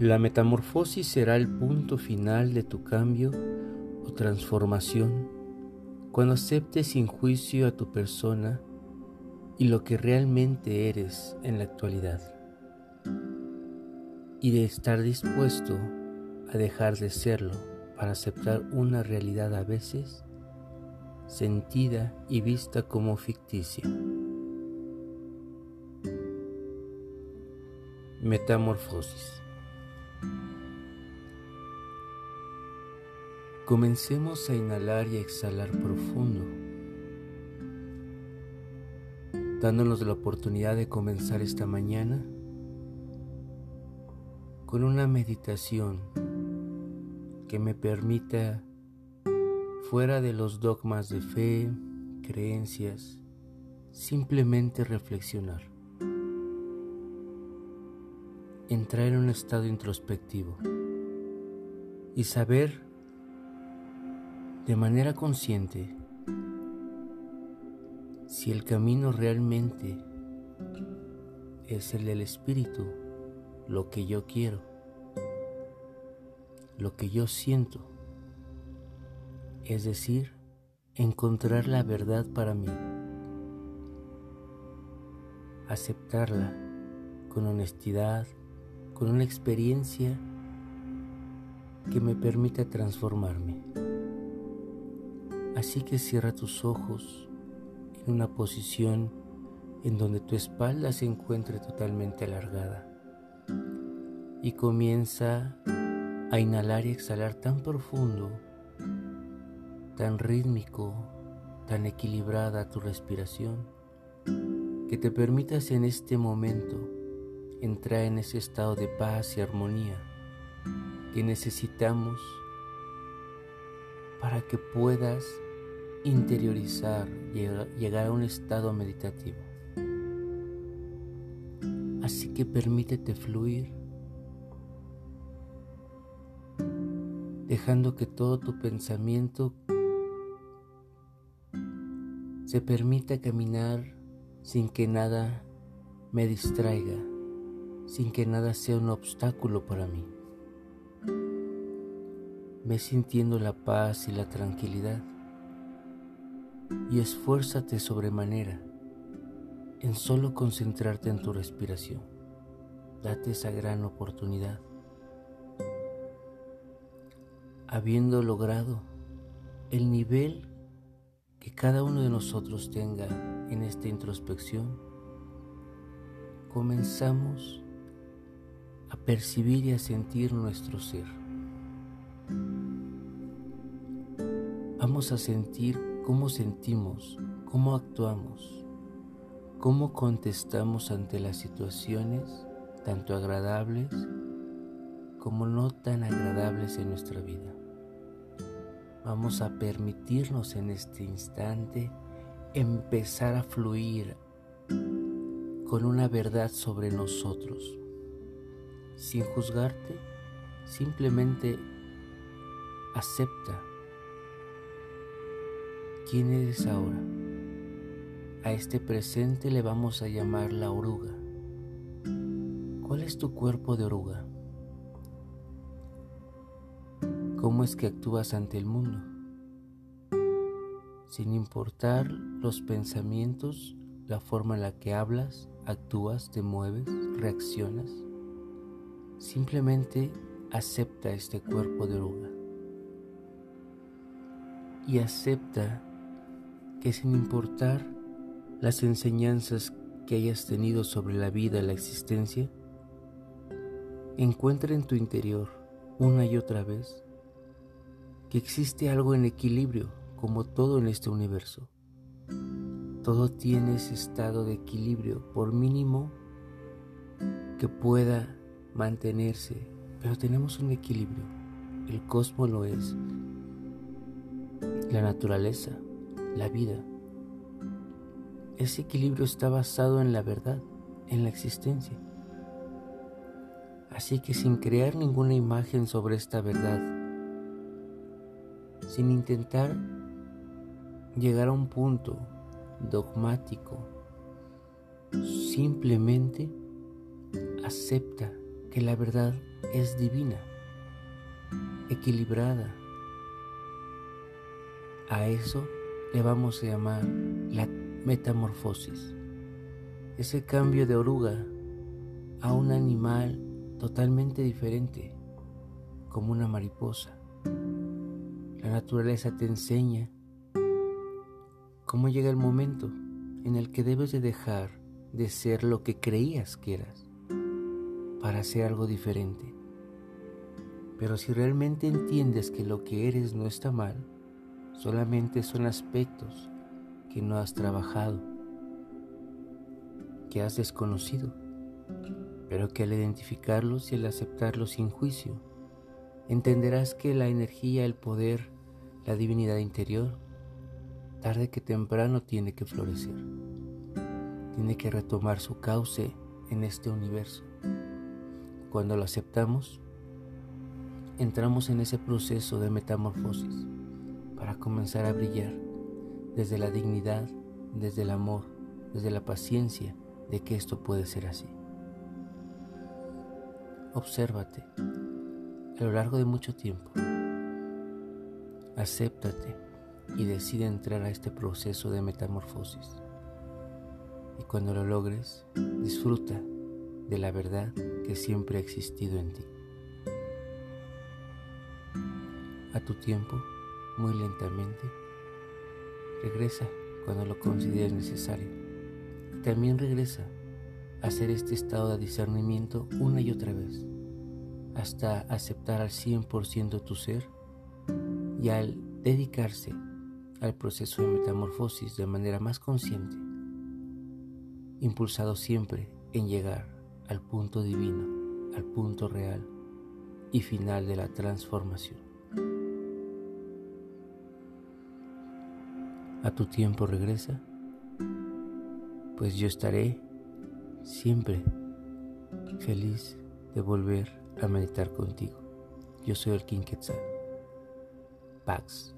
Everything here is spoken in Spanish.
La metamorfosis será el punto final de tu cambio o transformación cuando aceptes sin juicio a tu persona y lo que realmente eres en la actualidad. Y de estar dispuesto a dejar de serlo para aceptar una realidad a veces sentida y vista como ficticia. Metamorfosis Comencemos a inhalar y exhalar profundo, dándonos la oportunidad de comenzar esta mañana con una meditación que me permita, fuera de los dogmas de fe, creencias, simplemente reflexionar, entrar en un estado introspectivo y saber de manera consciente si el camino realmente es el del espíritu, lo que yo quiero, lo que yo siento, es decir, encontrar la verdad para mí, aceptarla con honestidad, con una experiencia que me permita transformarme. Así que cierra tus ojos en una posición en donde tu espalda se encuentre totalmente alargada y comienza a inhalar y exhalar tan profundo, tan rítmico, tan equilibrada tu respiración, que te permitas en este momento entrar en ese estado de paz y armonía que necesitamos para que puedas interiorizar, llegar a un estado meditativo. Así que permítete fluir, dejando que todo tu pensamiento se permita caminar sin que nada me distraiga, sin que nada sea un obstáculo para mí. Ve sintiendo la paz y la tranquilidad y esfuérzate sobremanera en solo concentrarte en tu respiración. Date esa gran oportunidad. Habiendo logrado el nivel que cada uno de nosotros tenga en esta introspección, comenzamos a percibir y a sentir nuestro ser. Vamos a sentir cómo sentimos, cómo actuamos, cómo contestamos ante las situaciones, tanto agradables como no tan agradables en nuestra vida. Vamos a permitirnos en este instante empezar a fluir con una verdad sobre nosotros, sin juzgarte, simplemente acepta ¿Quién eres ahora? A este presente le vamos a llamar la oruga. ¿Cuál es tu cuerpo de oruga? ¿Cómo es que actúas ante el mundo? Sin importar los pensamientos, la forma en la que hablas, actúas, te mueves, reaccionas. Simplemente acepta este cuerpo de oruga. Y acepta que sin importar las enseñanzas que hayas tenido sobre la vida y la existencia, encuentra en tu interior una y otra vez que existe algo en equilibrio como todo en este universo. Todo tiene ese estado de equilibrio, por mínimo que pueda mantenerse, pero tenemos un equilibrio. El cosmos lo es, la naturaleza, la vida. Ese equilibrio está basado en la verdad, en la existencia. Así que sin crear ninguna imagen sobre esta verdad, sin intentar llegar a un punto dogmático, simplemente acepta que la verdad es divina, equilibrada. A eso le vamos a llamar la metamorfosis. Ese cambio de oruga a un animal totalmente diferente, como una mariposa. La naturaleza te enseña cómo llega el momento en el que debes de dejar de ser lo que creías que eras para ser algo diferente. Pero si realmente entiendes que lo que eres no está mal, solamente son aspectos que no has trabajado, que has desconocido, pero que al identificarlos y al aceptarlos sin juicio, entenderás que la energía, el poder, la divinidad interior, tarde que temprano tiene que florecer, tiene que retomar su cauce en este universo. Cuando lo aceptamos, entramos en ese proceso de metamorfosis para comenzar a brillar desde la dignidad, desde el amor, desde la paciencia de que esto puede ser así. Obsérvate a lo largo de mucho tiempo. Acéptate y decide entrar a este proceso de metamorfosis. Y cuando lo logres, disfruta de la verdad que siempre ha existido en ti. A tu tiempo, muy lentamente, Regresa cuando lo consideres necesario. Y también regresa a hacer este estado de discernimiento una y otra vez, hasta aceptar al 100% tu ser y al dedicarse al proceso de metamorfosis de manera más consciente, impulsado siempre en llegar al punto divino, al punto real y final de la transformación. a tu tiempo regresa, pues yo estaré siempre feliz de volver a meditar contigo. Yo soy el King. Pax.